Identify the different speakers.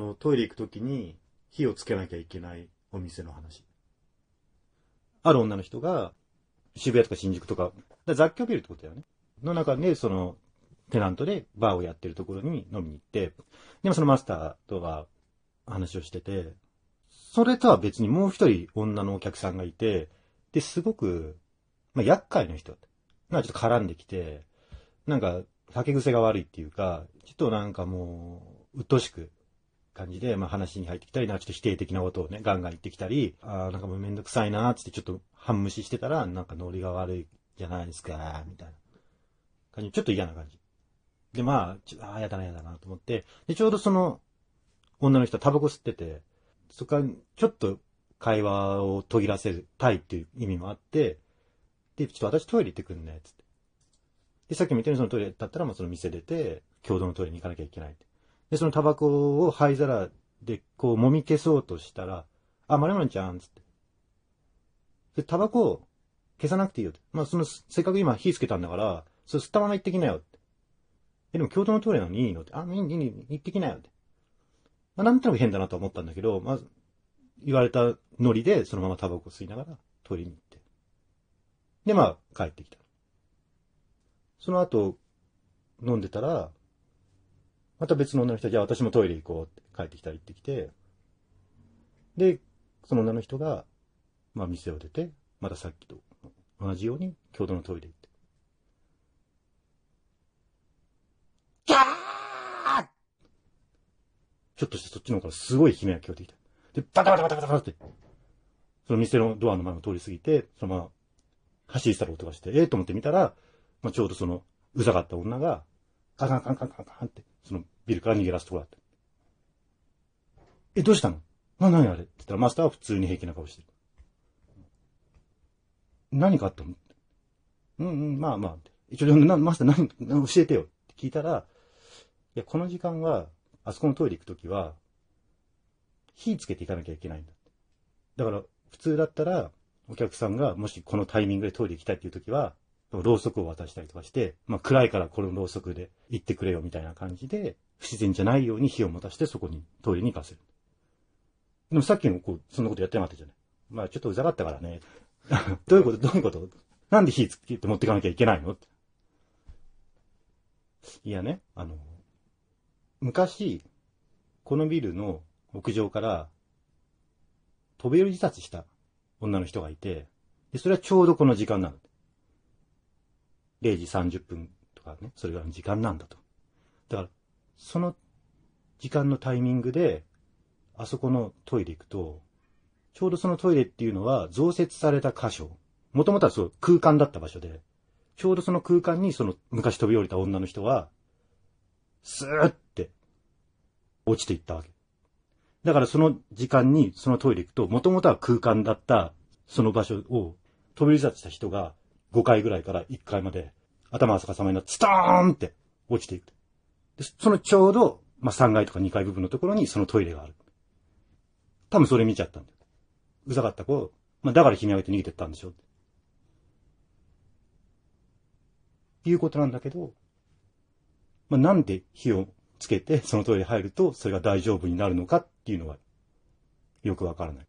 Speaker 1: の、トイレ行くときに火をつけなきゃいけないお店の話。ある女の人が、渋谷とか新宿とか、だ雑居ビルってことだよね。の中で、その、テナントでバーをやってるところに飲みに行って、でもそのマスターとは話をしてて、それとは別にもう一人女のお客さんがいて、で、すごく、まあ、厄介な人。なんかちょっと絡んできて、なんか、酒癖が悪いっていうか、ちょっとなんかもう、鬱陶しく感じで、まあ話に入ってきたり、なんかちょっと否定的なことをね、ガンガン言ってきたり、ああ、なんかもうめんどくさいなーってちょっと半無視してたら、なんかノリが悪いじゃないですか、みたいな感じ。ちょっと嫌な感じ。で、まあ、ああ、やだなやだなと思って、で、ちょうどその、女の人はタバコ吸ってて、そこからちょっと会話を途切らせるたいっていう意味もあって、で、ちょっと私トイレ行ってくんね、つって。で、さっき見たようにそのトイレだったら、もうその店出て、共同のトイレに行かなきゃいけない。で、そのタバコを灰皿でこう揉み消そうとしたら、あ、まるまるちゃん、つって。で、タバコを消さなくていいよって。まあ、その、せっかく今火つけたんだから、それ吸ったまま行ってきなよって。え、でも共同のトイレなのにいいのって。あ、いい、いい、行ってきなよって。まあ、なんとなく変だなと思ったんだけど、まず、言われたノリで、そのままタバコ吸いながらトイレに行って。で、まあ、帰ってきた。その後、飲んでたら、また別の女の人じゃあ私もトイレ行こうって帰ってきたら行ってきて、で、その女の人が、まあ店を出て、またさっきと同じように共同のトイレ行って。ギャーちょっとしてそっちの方からすごい悲鳴が聞こえてきた。で、バタバタバタバタバタって、その店のドアの前を通り過ぎて、そのまま走り去る音がして、ええー、と思って見たら、まあ、ちょうどその、うざかった女が、カンカンカンカンカンカンって、そのビルから逃げ出すところだった。え、どうしたの？な、なにあれ？って言ったら、マスターは普通に平気な顔してる。何かあったの？うんうん、まあまあ。一応、な、マスター何、教えてよって聞いたら、いや、この時間は、あそこのトイレ行くときは、火つけていかなきゃいけないんだ。だから、普通だったら、お客さんがもしこのタイミングでトイレ行きたいっていうときは、ろうそくを渡したりとかして、まあ暗いからこのろうそくで行ってくれよみたいな感じで、不自然じゃないように火を持たしてそこにトイレに行かせる。でもさっきもこう、そんなことやってなかったじゃない。まあちょっとうざかったからね。どういうこと？どういうこと？なんで火つけて持ってかなきゃいけないの？いやね、あの、昔、このビルの屋上から飛び降り自殺した女の人がいて、で、それはちょうどこの時間なの。0時30分とかね、それが時間なんだと。だから、その時間のタイミングで、あそこのトイレ行くと、ちょうどそのトイレっていうのは増設された箇所。もともとはそう空間だった場所で、ちょうどその空間にその昔飛び降りた女の人は、スーって落ちていったわけ。だからその時間にそのトイレ行くと、もともとは空間だったその場所を飛び自殺した人が5階ぐらいから1階まで頭が逆さまになってストーンって落ちていく。でそのちょうど、まあ、3階とか2階部分のところにそのトイレがある。多分それ見ちゃったんだよ。うざかった子、まあ、だから悲鳴上げて逃げてったんでしょ。っていうことなんだけど、まあ、なんで火をつけてそのトイレ入るとそれが大丈夫になるのかっていうのはよくわからない。